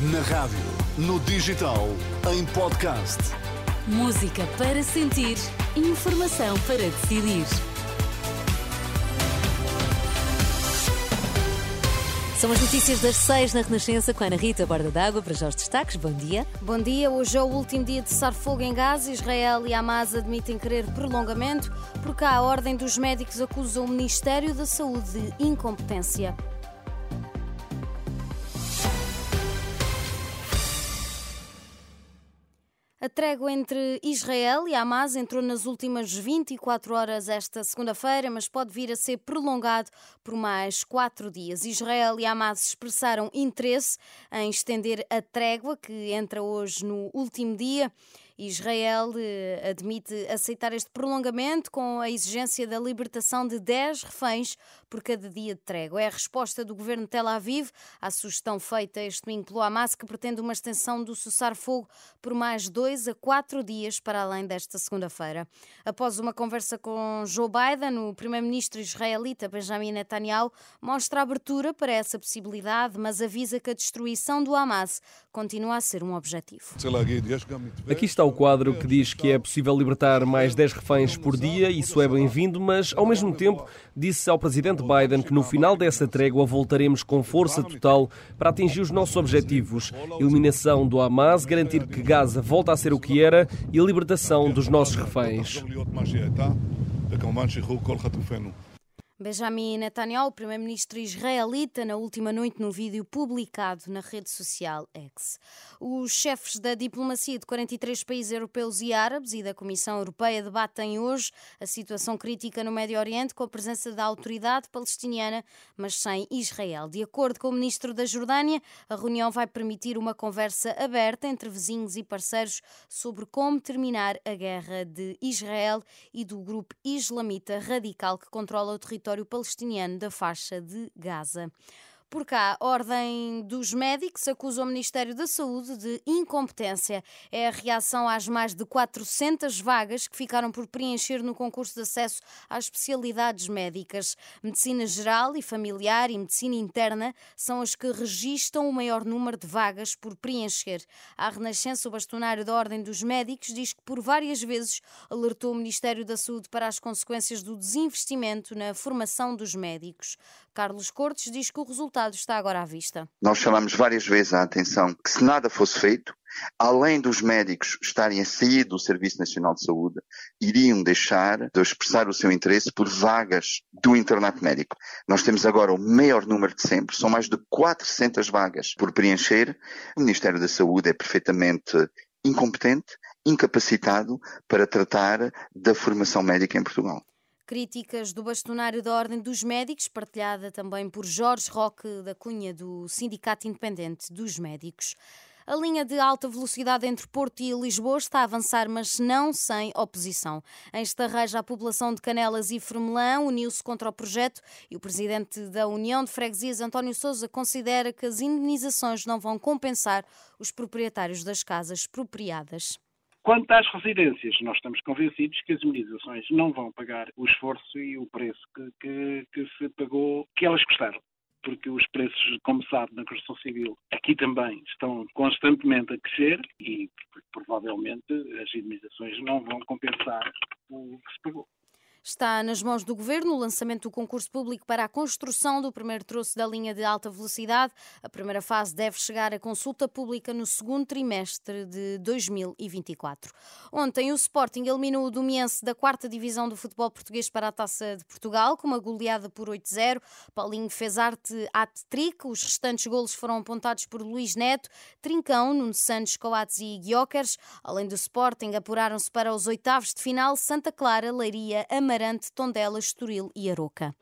Na rádio, no digital, em podcast. Música para sentir, informação para decidir. São as notícias das seis na Renascença com a Ana Rita Borda d'Água para já os destaques. Bom dia. Bom dia. Hoje é o último dia de cessar fogo em Gaza. Israel e Hamas admitem querer prolongamento porque a Ordem dos Médicos acusa o Ministério da Saúde de incompetência. A trégua entre Israel e Hamas entrou nas últimas 24 horas esta segunda-feira, mas pode vir a ser prolongado por mais quatro dias. Israel e Hamas expressaram interesse em estender a trégua, que entra hoje no último dia. Israel eh, admite aceitar este prolongamento com a exigência da libertação de 10 reféns por cada dia de trégua. É a resposta do governo de Tel Aviv à sugestão feita este domingo pelo Hamas, que pretende uma extensão do cessar-fogo por mais dois a quatro dias para além desta segunda-feira. Após uma conversa com Joe Biden, o primeiro-ministro israelita Benjamin Netanyahu mostra abertura para essa possibilidade, mas avisa que a destruição do Hamas continua a ser um objetivo. Aqui está o quadro que diz que é possível libertar mais 10 reféns por dia, isso é bem-vindo, mas ao mesmo tempo disse ao presidente Biden que no final dessa trégua voltaremos com força total para atingir os nossos objetivos: eliminação do Hamas, garantir que Gaza volta a ser o que era e a libertação dos nossos reféns. Benjamin Netanyahu, o primeiro-ministro israelita, na última noite no vídeo publicado na rede social X. Os chefes da diplomacia de 43 países europeus e árabes e da Comissão Europeia debatem hoje a situação crítica no Médio Oriente com a presença da autoridade palestiniana, mas sem Israel. De acordo com o ministro da Jordânia, a reunião vai permitir uma conversa aberta entre vizinhos e parceiros sobre como terminar a guerra de Israel e do grupo islamita radical que controla o território território palestiniano da faixa de Gaza. Por cá, a Ordem dos Médicos acusa o Ministério da Saúde de incompetência. É a reação às mais de 400 vagas que ficaram por preencher no concurso de acesso às especialidades médicas. Medicina geral e familiar e medicina interna são as que registram o maior número de vagas por preencher. A Renascença, o bastonário da Ordem dos Médicos, diz que por várias vezes alertou o Ministério da Saúde para as consequências do desinvestimento na formação dos médicos. Carlos Cortes diz que o resultado está agora à vista. Nós chamamos várias vezes a atenção que se nada fosse feito, além dos médicos estarem a sair do Serviço Nacional de Saúde, iriam deixar de expressar o seu interesse por vagas do internato médico. Nós temos agora o maior número de sempre, são mais de 400 vagas por preencher. O Ministério da Saúde é perfeitamente incompetente, incapacitado para tratar da formação médica em Portugal. Críticas do bastonário da Ordem dos Médicos, partilhada também por Jorge Roque da Cunha, do Sindicato Independente dos Médicos. A linha de alta velocidade entre Porto e Lisboa está a avançar, mas não sem oposição. Em Estarreja, a população de Canelas e Fermelã uniu-se contra o projeto e o presidente da União de Freguesias, António Sousa, considera que as indenizações não vão compensar os proprietários das casas expropriadas. Quanto às residências, nós estamos convencidos que as imunizações não vão pagar o esforço e o preço que, que, que se pagou, que elas custaram porque os preços, como sabe, na construção civil aqui também estão constantemente a crescer e provavelmente as indemnizações não vão compensar o que se pagou. Está nas mãos do Governo o lançamento do concurso público para a construção do primeiro troço da linha de alta velocidade. A primeira fase deve chegar à consulta pública no segundo trimestre de 2024. Ontem, o Sporting eliminou o Domiense da quarta divisão do futebol português para a Taça de Portugal, com uma goleada por 8-0. Paulinho fez arte hat-trick. Os restantes golos foram apontados por Luís Neto, Trincão, Nuno Santos, Coates e Guiocas. Além do Sporting, apuraram-se para os oitavos de final Santa Clara, Leiria, Amarante, Tondela, Estoril e Aroca.